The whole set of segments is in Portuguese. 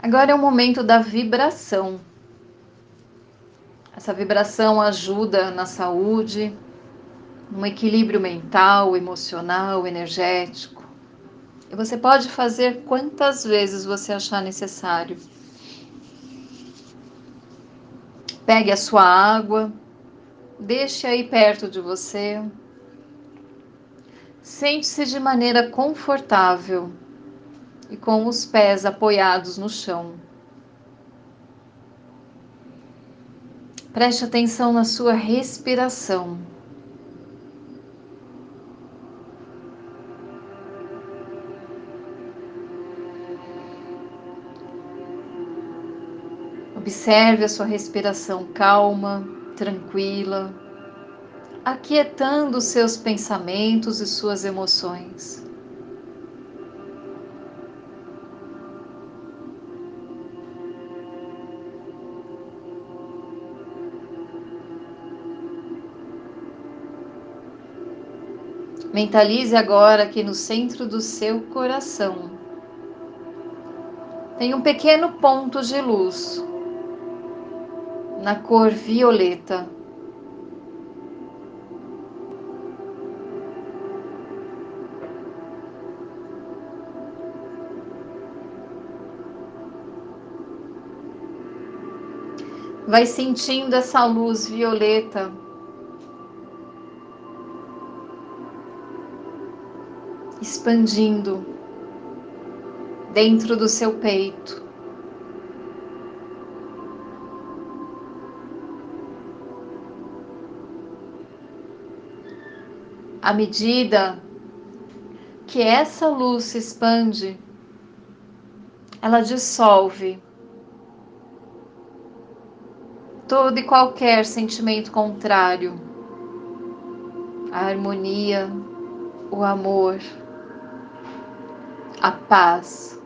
Agora é o momento da vibração. Essa vibração ajuda na saúde, no equilíbrio mental, emocional, energético. E você pode fazer quantas vezes você achar necessário. Pegue a sua água, deixe aí perto de você. Sente-se de maneira confortável e com os pés apoiados no chão. Preste atenção na sua respiração. Observe a sua respiração calma, tranquila, aquietando seus pensamentos e suas emoções. Mentalize agora que no centro do seu coração tem um pequeno ponto de luz na cor violeta. Vai sentindo essa luz violeta expandindo dentro do seu peito. À medida que essa luz se expande, ela dissolve todo e qualquer sentimento contrário, a harmonia, o amor, a paz.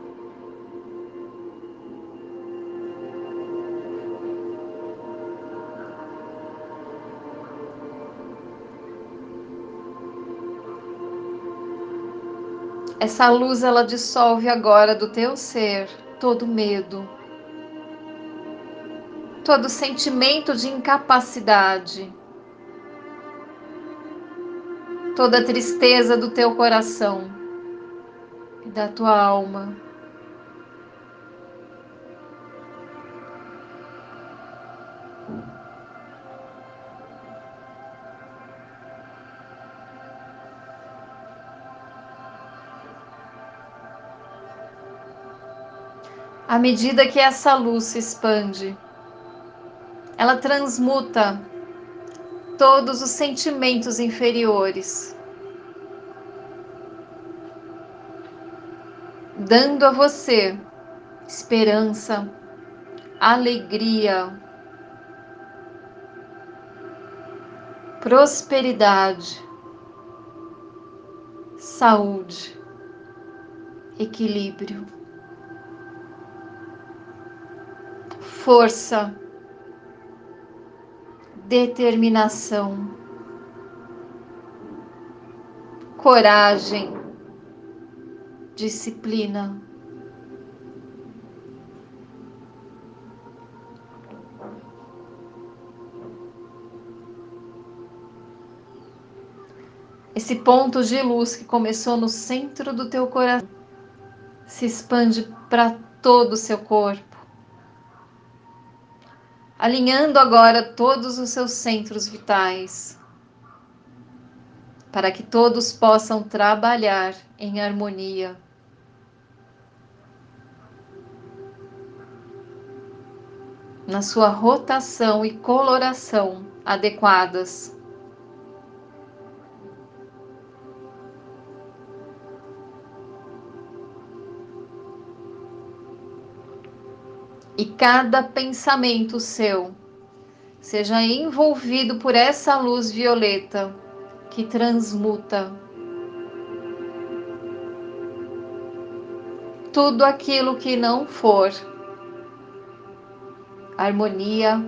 Essa luz ela dissolve agora do teu ser todo medo, todo sentimento de incapacidade, toda tristeza do teu coração e da tua alma. À medida que essa luz se expande, ela transmuta todos os sentimentos inferiores, dando a você esperança, alegria, prosperidade, saúde, equilíbrio. força, determinação, coragem, disciplina. Esse ponto de luz que começou no centro do teu coração se expande para todo o seu corpo alinhando agora todos os seus centros vitais, para que todos possam trabalhar em harmonia. Na sua rotação e coloração adequadas. e cada pensamento seu seja envolvido por essa luz violeta que transmuta tudo aquilo que não for. Harmonia,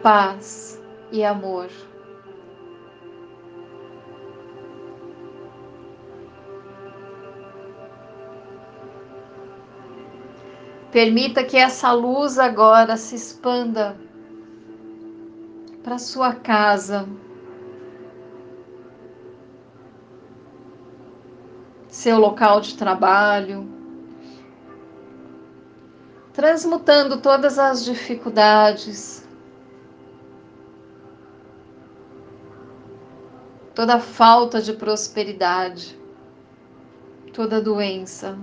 paz e amor. Permita que essa luz agora se expanda para sua casa, seu local de trabalho, transmutando todas as dificuldades, toda falta de prosperidade, toda doença.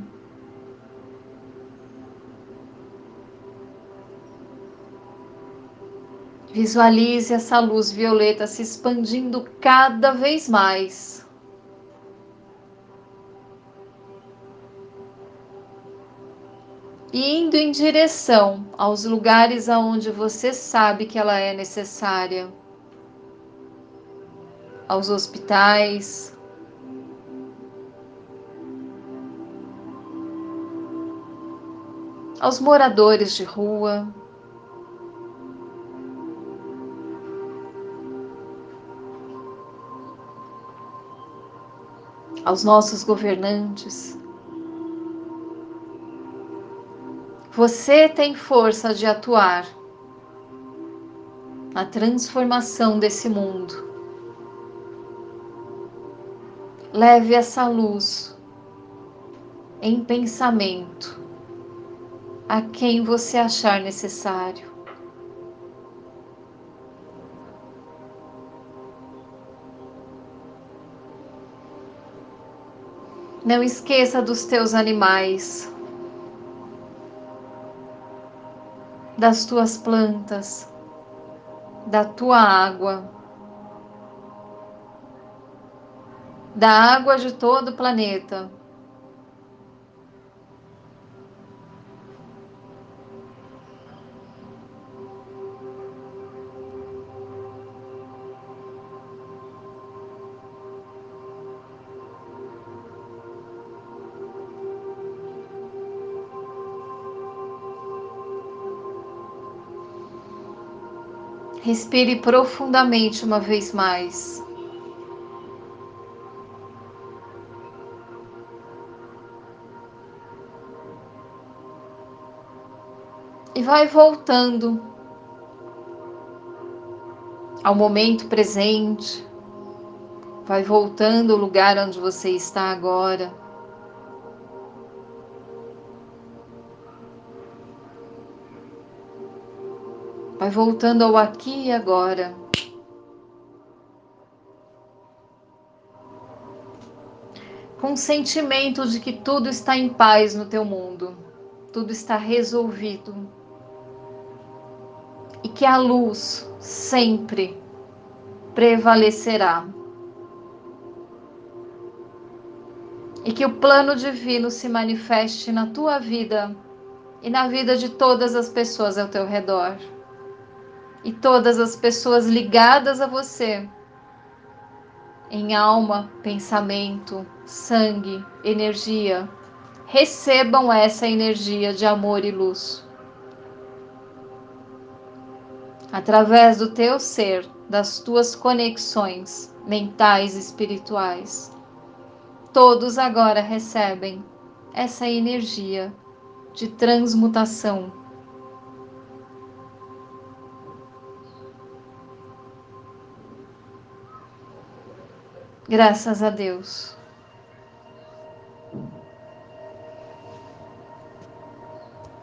Visualize essa luz violeta se expandindo cada vez mais. E indo em direção aos lugares aonde você sabe que ela é necessária. Aos hospitais, aos moradores de rua, aos nossos governantes. Você tem força de atuar na transformação desse mundo. Leve essa luz em pensamento a quem você achar necessário. Não esqueça dos teus animais, das tuas plantas, da tua água, da água de todo o planeta. Respire profundamente uma vez mais. E vai voltando ao momento presente. Vai voltando ao lugar onde você está agora. Vai voltando ao aqui e agora. Com o sentimento de que tudo está em paz no teu mundo, tudo está resolvido. E que a luz sempre prevalecerá. E que o plano divino se manifeste na tua vida e na vida de todas as pessoas ao teu redor e todas as pessoas ligadas a você, em alma, pensamento, sangue, energia, recebam essa energia de amor e luz. Através do teu ser, das tuas conexões mentais e espirituais, todos agora recebem essa energia de transmutação Graças a Deus.